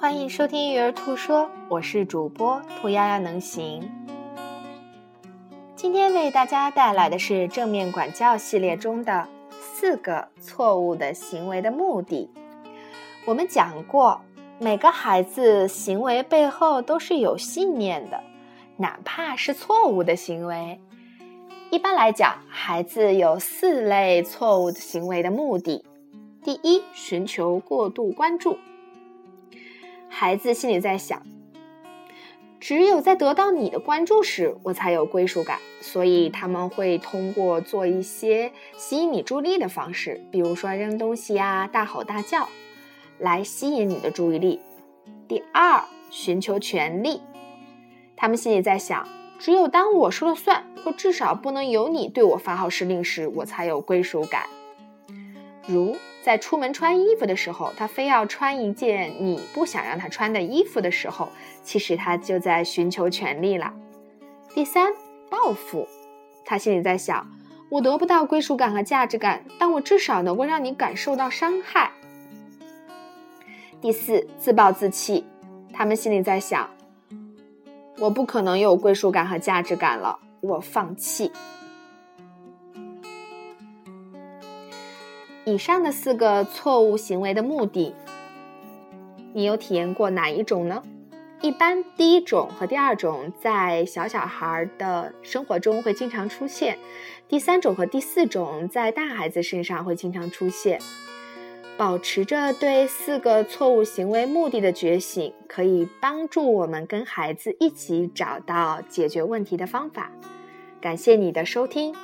欢迎收听育儿兔说，我是主播兔丫丫能行。今天为大家带来的是正面管教系列中的四个错误的行为的目的。我们讲过，每个孩子行为背后都是有信念的，哪怕是错误的行为。一般来讲，孩子有四类错误的行为的目的：第一，寻求过度关注。孩子心里在想，只有在得到你的关注时，我才有归属感。所以他们会通过做一些吸引你注意力的方式，比如说扔东西呀、大吼大叫，来吸引你的注意力。第二，寻求权利。他们心里在想，只有当我说了算，或至少不能由你对我发号施令时，我才有归属感。如。在出门穿衣服的时候，他非要穿一件你不想让他穿的衣服的时候，其实他就在寻求权利了。第三，报复，他心里在想：我得不到归属感和价值感，但我至少能够让你感受到伤害。第四，自暴自弃，他们心里在想：我不可能有归属感和价值感了，我放弃。以上的四个错误行为的目的，你有体验过哪一种呢？一般第一种和第二种在小小孩的生活中会经常出现，第三种和第四种在大孩子身上会经常出现。保持着对四个错误行为目的的觉醒，可以帮助我们跟孩子一起找到解决问题的方法。感谢你的收听。